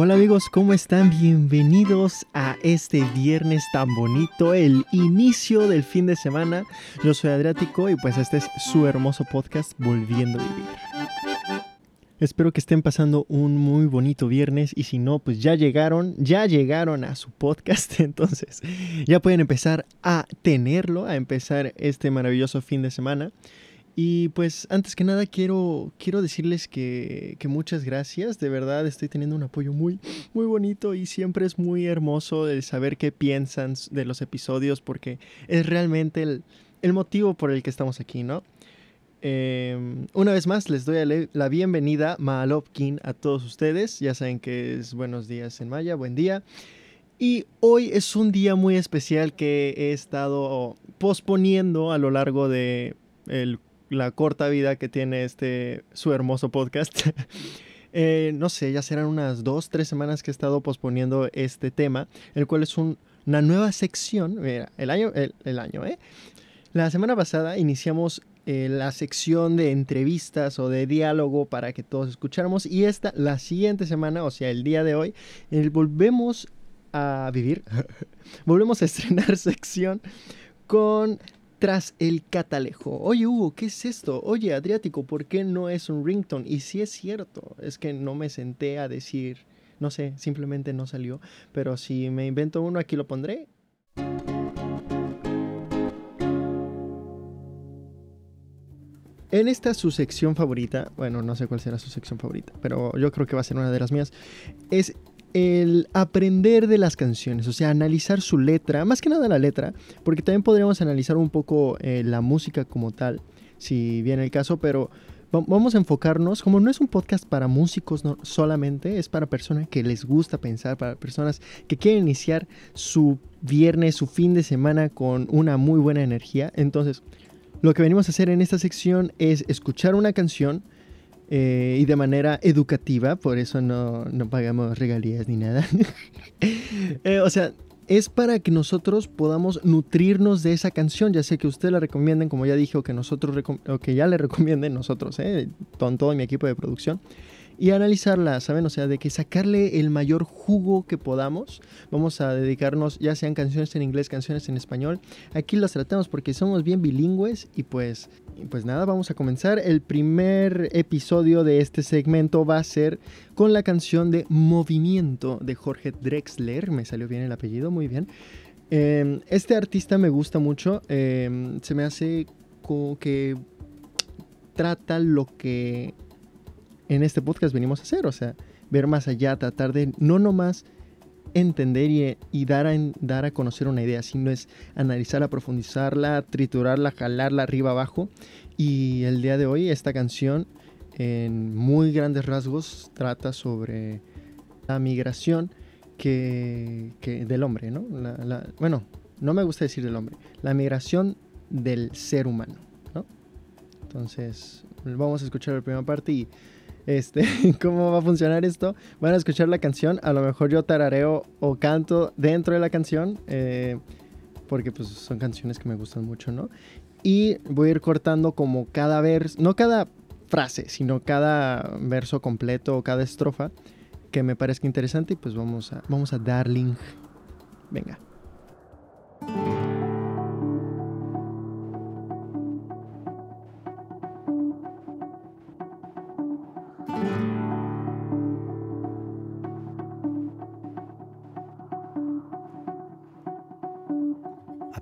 Hola amigos, ¿cómo están? Bienvenidos a este viernes tan bonito, el inicio del fin de semana. Yo soy Adriático y pues este es su hermoso podcast Volviendo a Vivir. Espero que estén pasando un muy bonito viernes y si no, pues ya llegaron, ya llegaron a su podcast, entonces ya pueden empezar a tenerlo, a empezar este maravilloso fin de semana. Y pues antes que nada quiero, quiero decirles que, que, muchas gracias. De verdad estoy teniendo un apoyo muy, muy bonito y siempre es muy hermoso el saber qué piensan de los episodios porque es realmente el, el motivo por el que estamos aquí, ¿no? Eh, una vez más les doy la bienvenida, Maalopkin, a todos ustedes. Ya saben que es buenos días en Maya, buen día. Y hoy es un día muy especial que he estado posponiendo a lo largo de el la corta vida que tiene este su hermoso podcast. eh, no sé, ya serán unas dos, tres semanas que he estado posponiendo este tema, el cual es un, una nueva sección. Mira, el año, el, el año, ¿eh? La semana pasada iniciamos eh, la sección de entrevistas o de diálogo para que todos escucháramos y esta, la siguiente semana, o sea, el día de hoy, eh, volvemos a vivir, volvemos a estrenar sección con tras el catalejo. Oye, Hugo, ¿qué es esto? Oye, Adriático, ¿por qué no es un ringtone? Y si es cierto, es que no me senté a decir, no sé, simplemente no salió. Pero si me invento uno, aquí lo pondré. En esta su sección favorita, bueno, no sé cuál será su sección favorita, pero yo creo que va a ser una de las mías, es el aprender de las canciones, o sea, analizar su letra, más que nada la letra, porque también podríamos analizar un poco eh, la música como tal, si viene el caso, pero vamos a enfocarnos, como no es un podcast para músicos no, solamente, es para personas que les gusta pensar, para personas que quieren iniciar su viernes, su fin de semana con una muy buena energía. Entonces, lo que venimos a hacer en esta sección es escuchar una canción, eh, y de manera educativa, por eso no, no pagamos regalías ni nada. eh, o sea, es para que nosotros podamos nutrirnos de esa canción, ya sea que usted la recomienden, como ya dije, o que nosotros, que ya le recomienden nosotros, eh, todo mi equipo de producción y analizarla, ¿saben? O sea, de que sacarle el mayor jugo que podamos. Vamos a dedicarnos, ya sean canciones en inglés, canciones en español. Aquí las tratamos porque somos bien bilingües y pues, pues nada, vamos a comenzar. El primer episodio de este segmento va a ser con la canción de Movimiento de Jorge Drexler. Me salió bien el apellido, muy bien. Eh, este artista me gusta mucho. Eh, se me hace como que trata lo que en este podcast venimos a hacer, o sea, ver más allá, tratar de no nomás entender y, dar, a, dar a conocer una idea, sino es analizarla, profundizarla, triturarla, jalarla arriba abajo. Y el día de hoy esta canción en muy grandes rasgos trata sobre la migración que, del hombre, ¿no? La, bueno, no me gusta decir del hombre, la migración del ser humano, ¿no? Entonces, vamos a escuchar la primera parte y este, cómo va a funcionar esto. Van a escuchar la canción, a lo mejor yo tarareo o canto dentro de la canción, eh, porque pues son canciones que me gustan mucho, ¿no? Y voy a ir cortando como cada verso, no cada frase, sino cada verso completo o cada estrofa que me parezca interesante y pues vamos a, vamos a darling. Venga.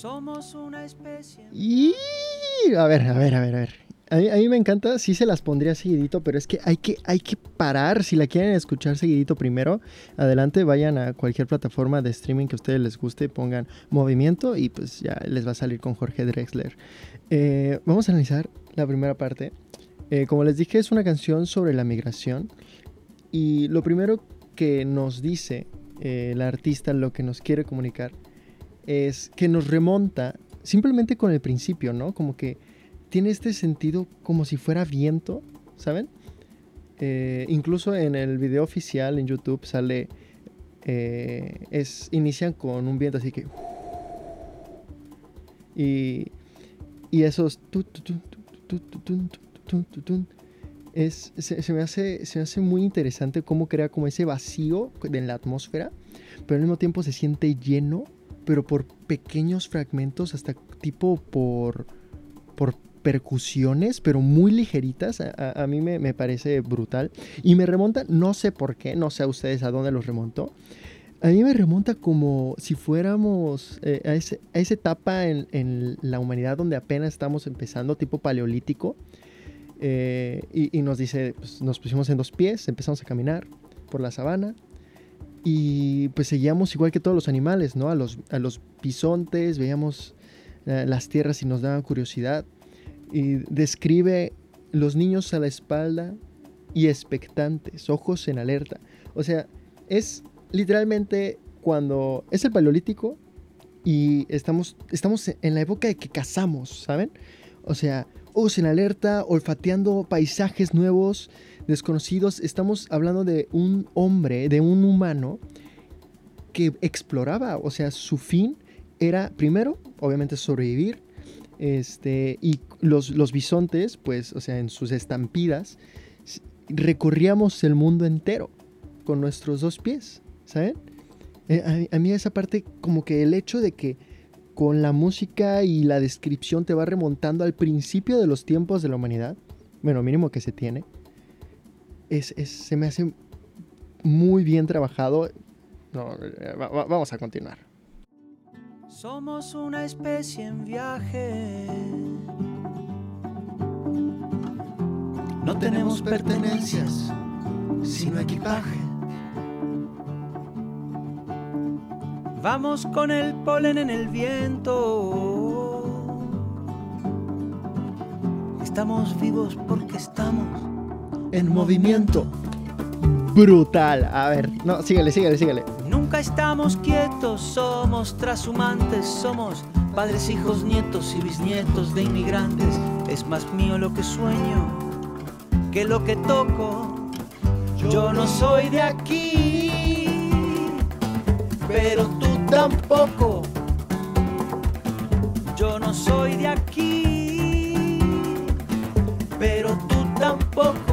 Somos una especie. Y a ver, a ver, a ver, a ver. A mí, me encanta, sí se las pondría seguidito, pero es que hay, que hay que parar. Si la quieren escuchar seguidito primero, adelante, vayan a cualquier plataforma de streaming que a ustedes les guste, pongan movimiento y pues ya les va a salir con Jorge Drexler. Eh, vamos a analizar la primera parte. Eh, como les dije, es una canción sobre la migración. Y lo primero que nos dice eh, el artista, lo que nos quiere comunicar, es que nos remonta simplemente con el principio, ¿no? Como que tiene este sentido como si fuera viento, ¿saben? Eh, incluso en el video oficial en YouTube sale, eh, es, inician con un viento así que... Y, y esos... Es, se, me hace, se me hace muy interesante cómo crea como ese vacío en la atmósfera, pero al mismo tiempo se siente lleno, pero por pequeños fragmentos, hasta tipo por, por percusiones, pero muy ligeritas. A, mí me, parece brutal. Y me remonta, no sé por qué, no sé a ustedes a dónde los remontó. A mí me remonta como si fuéramos eh, a, esa etapa en, la humanidad donde apenas estamos empezando, tipo paleolítico. Eh, y, nos dice, pues, nos pusimos en dos pies, empezamos a caminar por la sabana. Y pues seguíamos igual que todos los animales, ¿no? A los, a los bisontes, veíamos eh, las tierras y nos daban curiosidad y describe los niños a la espalda y expectantes, ojos en alerta. O sea, es literalmente cuando es el paleolítico y estamos, estamos en la época de que cazamos, ¿saben? O sea, ojos en alerta, olfateando paisajes nuevos, desconocidos. Estamos hablando de un hombre, de un humano que exploraba. O sea, su fin era, primero, obviamente, sobrevivir. Este, y los, los bisontes, pues, o sea, en sus estampidas, recorríamos el mundo entero con nuestros dos pies, ¿saben? Eh, a, mí esa parte, como que el hecho de que con la música y la descripción te va remontando al principio de los tiempos de la humanidad, bueno, mínimo que se tiene, es, se me hace muy bien trabajado. No, eh, vamos a continuar. Somos una especie en viaje. No tenemos pertenencias, sino equipaje. Vamos con el polen en el viento. Estamos vivos porque estamos en movimiento. Brutal. A ver, no, síguele, síguele, síguele. Nunca estamos quietos, somos trashumantes, somos padres, hijos, nietos y bisnietos de inmigrantes. Es más mío lo que sueño que lo que toco. Yo no soy de aquí, pero tú tampoco. Yo no soy de aquí, pero tú tampoco.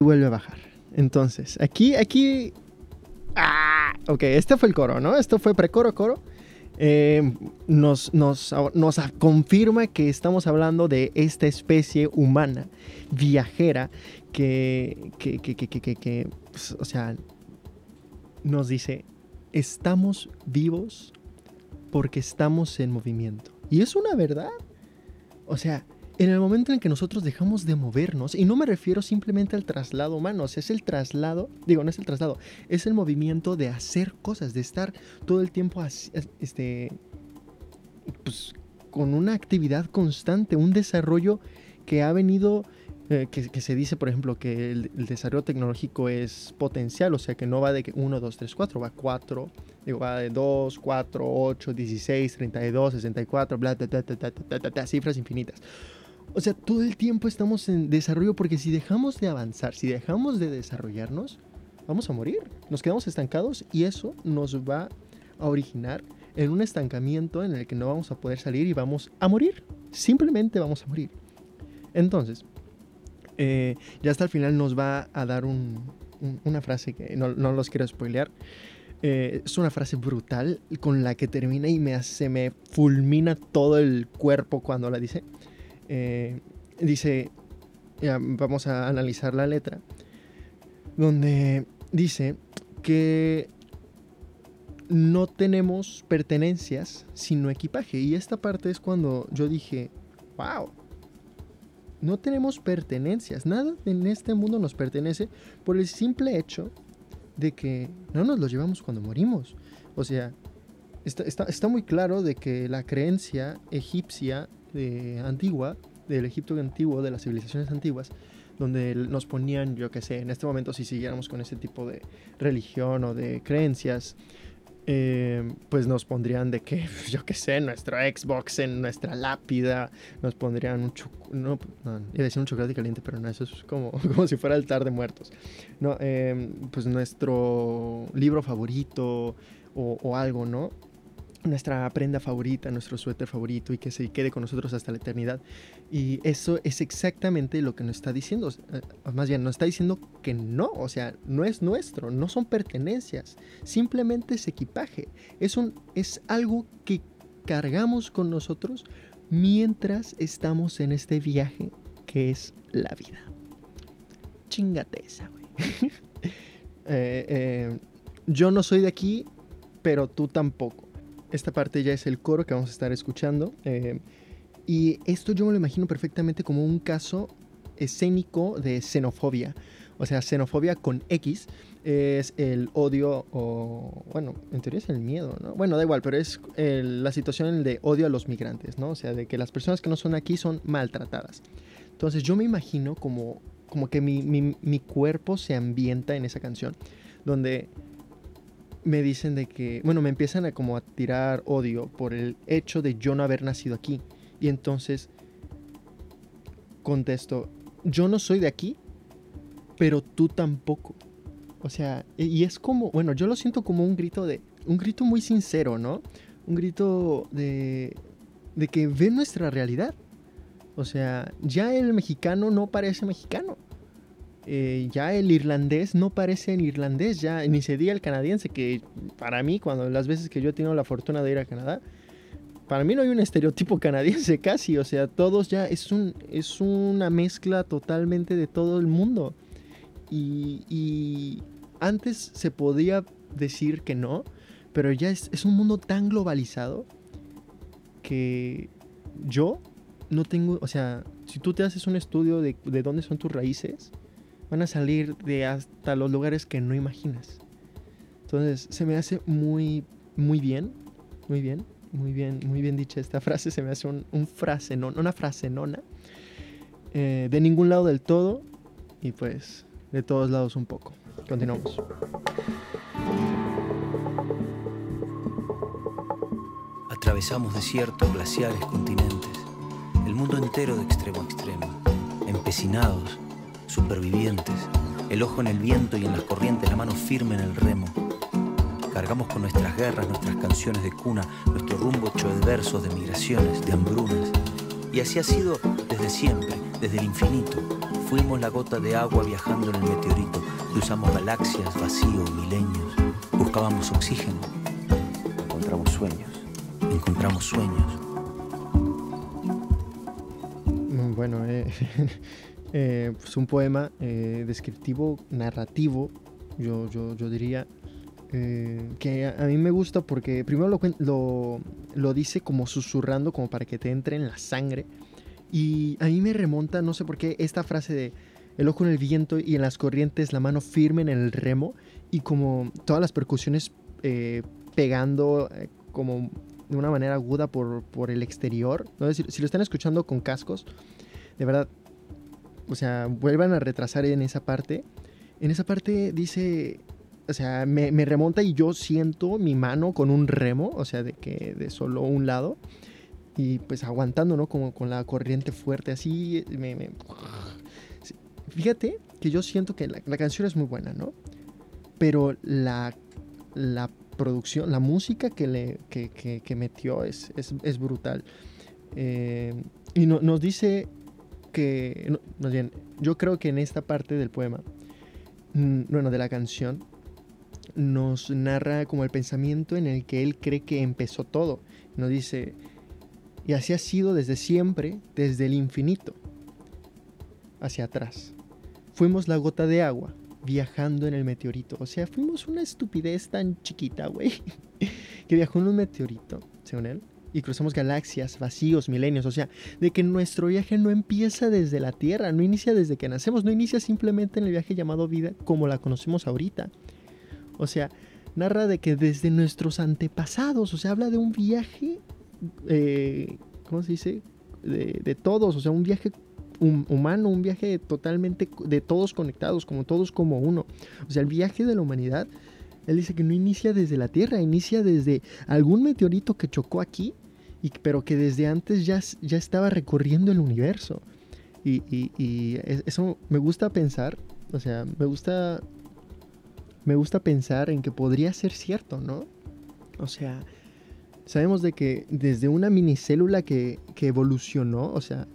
Vuelve a bajar. Entonces, aquí, aquí Ah, ok, este fue el coro, ¿no? Esto fue precoro, coro. Eh, nos, nos, nos, confirma que estamos hablando de esta especie humana, viajera, que, que, que, que pues, o sea, nos dice, estamos vivos porque estamos en movimiento. Y es una verdad. O sea, en el momento en que nosotros dejamos de movernos, y no me refiero simplemente al traslado humano, es el traslado, digo, no es el traslado, es el movimiento de hacer cosas, de estar todo el tiempo este, pues, con una actividad constante, un desarrollo que ha venido, eh, que, se dice, por ejemplo, que el, desarrollo tecnológico es potencial, o sea, que no va de 1, 2, 3, 4, va 4, digo, va de 2, 4, 8, 16, 32, 64, bla, bla, bla, bla, bla, bla, bla cifras infinitas. O sea, todo el tiempo estamos en desarrollo porque si dejamos de avanzar, si dejamos de desarrollarnos, vamos a morir. Nos quedamos estancados y eso nos va a originar en un estancamiento en el que no vamos a poder salir y vamos a morir. Simplemente vamos a morir. Entonces, eh, ya hasta el final nos va a dar una frase que no, los quiero spoilear. Eh, es una frase brutal con la que termina y me, se me fulmina todo el cuerpo cuando la dice. Eh, dice, vamos a analizar la letra, donde dice que no tenemos pertenencias sino equipaje. Y esta parte es cuando yo dije, wow, no tenemos pertenencias, nada en este mundo nos pertenece por el simple hecho de que no nos lo llevamos cuando morimos. O sea, está, muy claro de que la creencia egipcia de antigua, del Egipto antiguo, de las civilizaciones antiguas, donde nos ponían, yo qué sé, en este momento si siguiéramos con ese tipo de religión o de creencias, eh, pues nos pondrían de que, yo qué sé, nuestro Xbox en nuestra lápida, nos pondrían un, no, no, iba a decir un chocolate caliente, pero no, eso es como, como si fuera altar de muertos. No, eh, pues nuestro libro favorito o algo, ¿no? Nuestra prenda favorita, nuestro suéter favorito y que se quede con nosotros hasta la eternidad. Y eso es exactamente lo que nos está diciendo. Eh, más bien, nos está diciendo que no, o sea, no es nuestro, no son pertenencias, simplemente es equipaje. Es, un, es algo que cargamos con nosotros mientras estamos en este viaje que es la vida. Chingate esa, güey. Eh, eh, yo no soy de aquí, pero tú tampoco esta parte ya es el coro que vamos a estar escuchando. Eh, y esto yo me lo imagino perfectamente como un caso escénico de xenofobia. O sea, xenofobia con X es el odio o, bueno, en teoría es el miedo, ¿no? Bueno, da igual, pero es la situación de odio a los migrantes, ¿no? O sea, de que las personas que no son aquí son maltratadas. Entonces yo me imagino como, como que mi, mi, mi cuerpo se ambienta en esa canción, donde me dicen de que, bueno, me empiezan a como a tirar odio por el hecho de yo no haber nacido aquí. Y entonces contesto, yo no soy de aquí, pero tú tampoco. O sea, y es como, bueno, yo lo siento como un grito de, un grito muy sincero, ¿no? Un grito de, de que ve nuestra realidad. O sea, ya el mexicano no parece mexicano. Eh, ya el irlandés no parece en irlandés, ya ni se diga el canadiense, que para mí, cuando las veces que yo he tenido la fortuna de ir a Canadá, para mí no hay un estereotipo canadiense casi, o sea, todos ya es, un, es una mezcla totalmente de todo el mundo. Y, antes se podía decir que no, pero ya es, un mundo tan globalizado que yo no tengo, o sea, si tú te haces un estudio de, de dónde son tus raíces, van a salir de hasta los lugares que no imaginas. Entonces se me hace muy, muy bien, muy bien, muy bien, muy bien dicha esta frase. Se me hace un, frase, no, una frase nona. Eh, de ningún lado del todo y pues de todos lados un poco. Continuamos. Atravesamos desiertos, glaciares, continentes, el mundo entero de extremo a extremo, empecinados supervivientes, el ojo en el viento y en las corrientes, la mano firme en el remo. Cargamos con nuestras guerras, nuestras canciones de cuna, nuestro rumbo hecho de versos, de migraciones, de hambrunas. Y así ha sido desde siempre, desde el infinito. Fuimos la gota de agua viajando en el meteorito, cruzamos galaxias, vacíos, milenios. Buscábamos oxígeno, encontramos sueños, encontramos sueños. Mm, bueno, eh, eh, pues un poema eh, descriptivo, narrativo, yo, yo, yo diría, eh, que a, mí me gusta porque primero lo, lo, lo, dice como susurrando, como para que te entre en la sangre. Y a mí me remonta, no sé por qué, esta frase de el ojo en el viento y en las corrientes, la mano firme en el remo y como todas las percusiones pegando como de una manera aguda por, por el exterior. ¿no? Si, si, lo están escuchando con cascos, de verdad, o sea, vuelvan a retrasar en esa parte. En esa parte dice, o sea, me, remonta y yo siento mi mano con un remo, o sea, de que de solo un lado. Y pues aguantando, ¿no? Como con la corriente fuerte, así. Me, Fíjate que yo siento que la, canción es muy buena, ¿no? Pero la, la producción, la música que, le, que, metió es, es, brutal. Eh, y nos dice que, bien, yo creo que en esta parte del poema, mm, bueno, de la canción, nos narra como el pensamiento en el que él cree que empezó todo. Nos dice, y así ha sido desde siempre, desde el infinito, hacia atrás. Fuimos la gota de agua, viajando en el meteorito. O sea, fuimos una estupidez tan chiquita, güey, que viajó en un meteorito, según él y cruzamos galaxias, vacíos, milenios. O sea, de que nuestro viaje no empieza desde la Tierra, no inicia desde que nacemos, no inicia simplemente en el viaje llamado vida como la conocemos ahorita. O sea, narra de que desde nuestros antepasados, o sea, habla de un viaje, eh, ¿cómo se dice? De, todos, o sea, un viaje humano, un viaje totalmente de todos conectados, como todos como uno. O sea, el viaje de la humanidad, él dice que no inicia desde la Tierra, inicia desde algún meteorito que chocó aquí, y, pero que desde antes ya, ya estaba recorriendo el universo. Y, y eso me gusta pensar, o sea, me gusta me gusta pensar en que podría ser cierto, ¿no? O sea, sabemos de que desde una minicélula que, que evolucionó, o sea,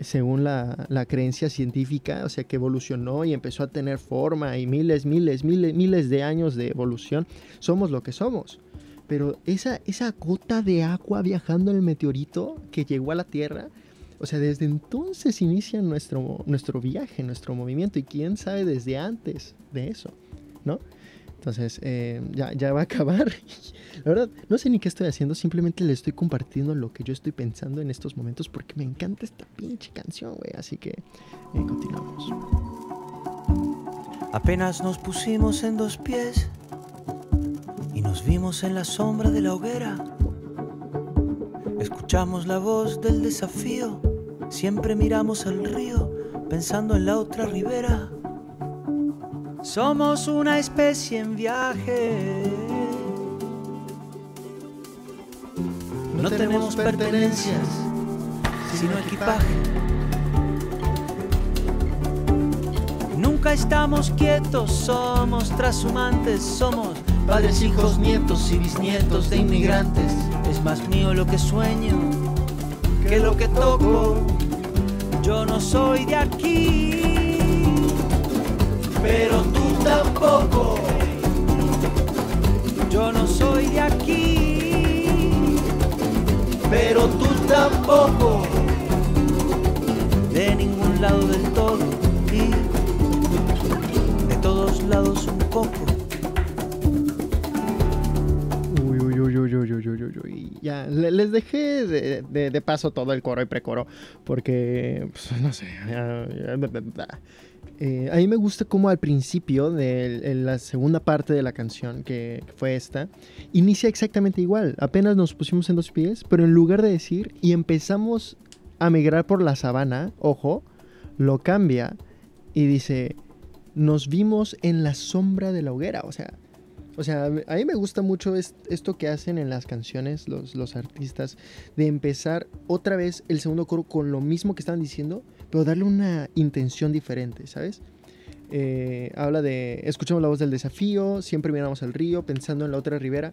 según la, la, creencia científica, o sea, que evolucionó y empezó a tener forma y miles, miles, miles, miles de años de evolución, somos lo que somos. Pero esa, esa gota de agua viajando en el meteorito que llegó a la Tierra, o sea, desde entonces inicia nuestro, nuestro viaje, nuestro movimiento, y quién sabe desde antes de eso. ¿no? Entonces, eh, ya, ya va a acabar. La verdad, no sé ni qué estoy haciendo, simplemente le estoy compartiendo lo que yo estoy pensando en estos momentos porque me encanta esta pinche canción, güey. Así que eh, continuamos. Apenas nos pusimos en dos pies y nos vimos en la sombra de la hoguera. Escuchamos la voz del desafío, siempre miramos al río pensando en la otra ribera. Somos una especie en viaje. No, tenemos pertenencias, sino equipaje. Nunca estamos quietos, somos trashumantes, somos padres, hijos, nietos y bisnietos de inmigrantes. Es más mío lo que sueño que lo que toco. Yo no soy de aquí pero tú tampoco. Yo no soy de aquí, pero tú tampoco. De ningún lado del todo y de todos lados un poco. Les dejé de, de, paso todo el coro y precoro, porque, pues, no sé, eh, a mí me gusta como al principio de la segunda parte de la canción, que, fue esta, inicia exactamente igual. Apenas nos pusimos en dos pies, pero en lugar de decir y empezamos a migrar por la sabana, ojo, lo cambia y dice, nos vimos en la sombra de la hoguera. O sea, o sea, a mí me gusta mucho esto que hacen en las canciones los, artistas, de empezar otra vez el segundo coro con lo mismo que estaban diciendo, pero darle una intención diferente, ¿sabes? Eh, habla de, escuchamos la voz del desafío, siempre miramos al río, pensando en la otra ribera.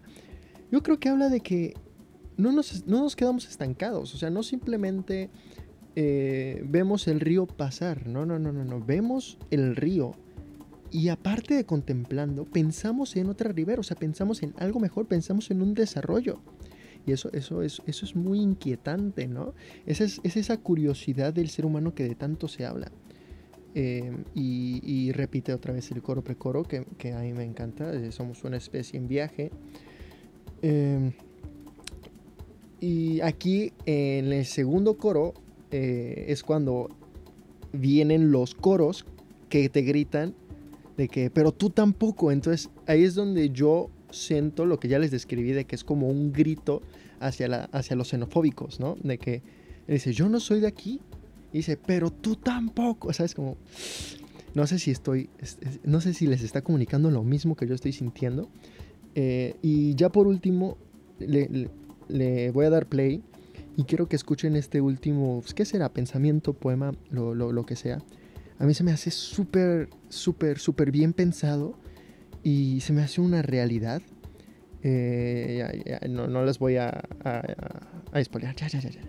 Yo creo que habla de que no nos, no nos quedamos estancados, o sea, no simplemente eh, vemos el río pasar, no, no, no, no, no, vemos el río y aparte de contemplando, pensamos en otra ribera, o sea, pensamos en algo mejor, pensamos en un desarrollo. Y eso, eso, es, eso es muy inquietante, ¿no? Esa es, esa curiosidad del ser humano que de tanto se habla. Eh, y, repite otra vez el coro precoro, que, que a mí me encanta. Eh, somos una especie en viaje. Eh, y aquí en el segundo coro es cuando vienen los coros que te gritan de que, pero tú tampoco. Entonces ahí es donde yo siento lo que ya les describí, de que es como un grito hacia, la, hacia los xenofóbicos, ¿no? De que dice, yo no soy de aquí. Y dice, pero tú tampoco. ¿Sabes? Como, no sé si estoy, no sé si les está comunicando lo mismo que yo estoy sintiendo. Eh, y ya por último, le, le, voy a dar play y quiero que escuchen este último, pues, ¿qué será? Pensamiento, poema, lo, lo, lo que sea. A mí se me hace súper, súper, súper bien pensado y se me hace una realidad. Eh, no, les voy a, a, a, Ya, ya, ya, ya.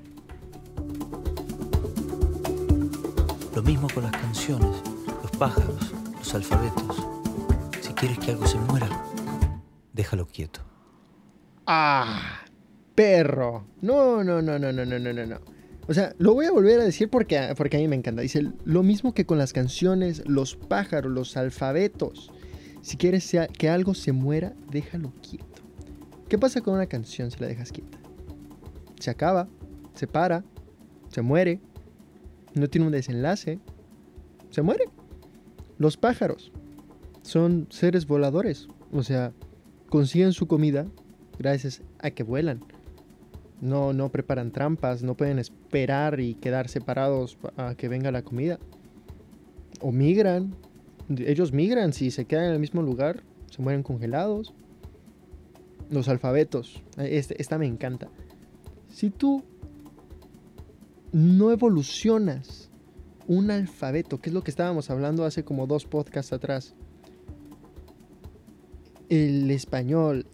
Lo mismo con las canciones, los pájaros, los alfabetos. Si quieres que algo se muera, déjalo quieto. ¡Ah! Perro. No, no, no, no, no, no, no, no. O sea, lo voy a volver a decir porque, porque a mí me encanta. Dice, lo mismo que con las canciones, los pájaros, los alfabetos. Si quieres que algo se muera, déjalo quieto. ¿Qué pasa con una canción si la dejas quieta? Se acaba, se para, se muere, no tiene un desenlace, se muere. Los pájaros son seres voladores, o sea, consiguen su comida gracias a que vuelan. No, no preparan trampas, no pueden y quedar separados a que venga la comida. O migran. Ellos migran, si se quedan en el mismo lugar, se mueren congelados. Los alfabetos. Este, esta me encanta. Si tú no evolucionas un alfabeto, que es lo que estábamos hablando hace como dos podcasts atrás, el español,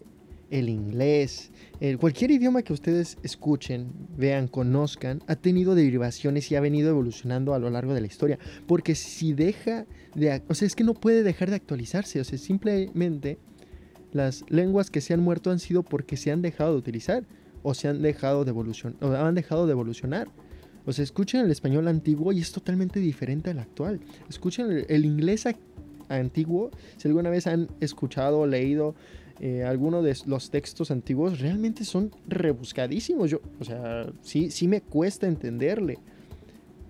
el inglés, el, cualquier idioma que ustedes escuchen, vean, conozcan, ha tenido derivaciones y ha venido evolucionando a lo largo de la historia. Porque si deja de... O sea, es que no puede dejar de actualizarse. O sea, simplemente las lenguas que se han muerto han sido porque se han dejado de utilizar o se han dejado de evolucionar. O han dejado de evolucionar. O sea, escuchen el español antiguo y es totalmente diferente al actual. Escuchen el, el inglés antiguo. Si alguna vez han escuchado o leído eh, algunos de los textos antiguos, realmente son rebuscadísimos. Yo, o sea, sí, sí me cuesta entenderle.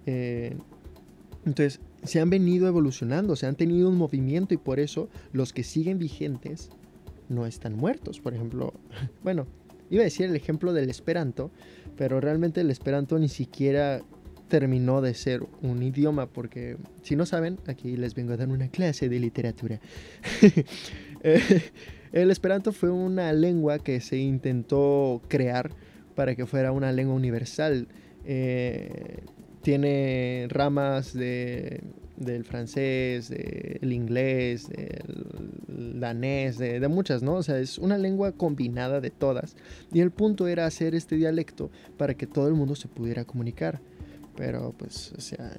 Eh, entonces, se han venido evolucionando, se han tenido un movimiento y por eso los que siguen vigentes no están muertos. Por ejemplo, bueno, iba a decir el ejemplo del Esperanto, pero realmente el Esperanto ni siquiera terminó de ser un idioma, porque si no saben, aquí les vengo a dar una clase de literatura. Eh, el esperanto fue una lengua que se intentó crear para que fuera una lengua universal. Eh, tiene ramas de, del francés, del inglés, del danés, de, muchas, ¿no? O sea, es una lengua combinada de todas. Y el punto era hacer este dialecto para que todo el mundo se pudiera comunicar. Pero pues, o sea,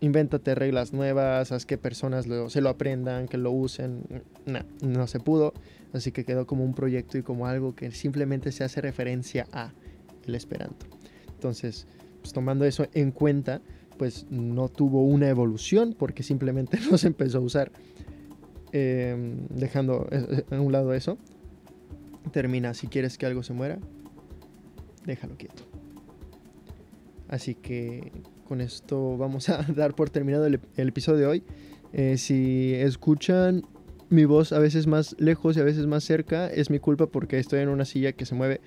invéntate reglas nuevas, haz que personas se lo aprendan, que lo usen. No, no se pudo. Así que quedó como un proyecto y como algo que simplemente se hace referencia a el Esperanto. Entonces, pues, tomando eso en cuenta, pues no tuvo una evolución porque simplemente no se empezó a usar. Em, dejando a un lado eso, termina, si quieres que algo se muera, déjalo quieto. Así que con esto vamos a dar por terminado el, episodio de hoy. Eh, si escuchan mi voz a veces más lejos y a veces más cerca, es mi culpa porque estoy en una silla que se mueve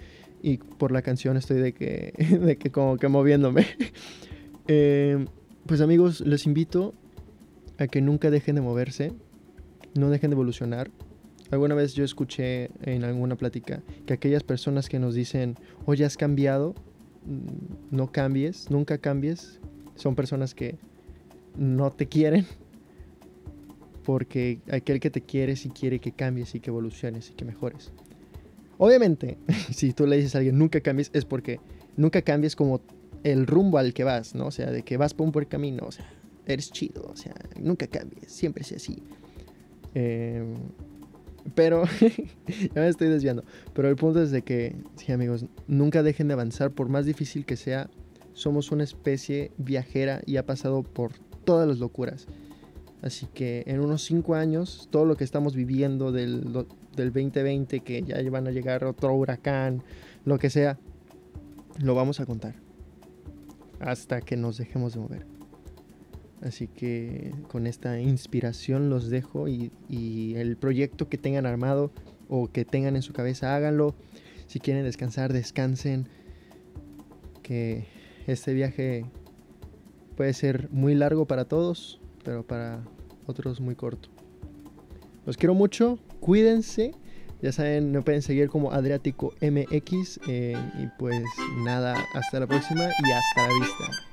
y por la canción estoy de que, de que como que moviéndome. Eh, pues amigos, les invito a que nunca dejen de moverse, no dejen de evolucionar. Alguna vez yo escuché en alguna plática que aquellas personas que nos dicen, oye, has cambiado, no cambies, nunca cambies, son personas que no te quieren porque aquel que te quiere sí quiere que cambies y que evoluciones y que mejores. Obviamente, si tú le dices a alguien nunca cambies es porque nunca cambies como el rumbo al que vas, ¿no? O sea, de que vas por un buen camino, o sea, eres chido, o sea, nunca cambies, siempre sea así. Em, pero, ya me estoy desviando. Pero el punto es de que, sí amigos, nunca dejen de avanzar por más difícil que sea somos una especie viajera y ha pasado por todas las locuras. Así que en unos 5 años, todo lo que estamos viviendo del, del 2020, que ya van a llegar otro huracán, lo que sea, lo vamos a contar. Hasta que nos dejemos de mover. Así que con esta inspiración los dejo y, el proyecto que tengan armado o que tengan en su cabeza, háganlo. Si quieren descansar, descansen. Que este viaje puede ser muy largo para todos, pero para otros muy corto. Los quiero mucho, cuídense. Ya saben, me pueden seguir como Adriático MX. Eh, y pues nada, hasta la próxima y hasta la vista.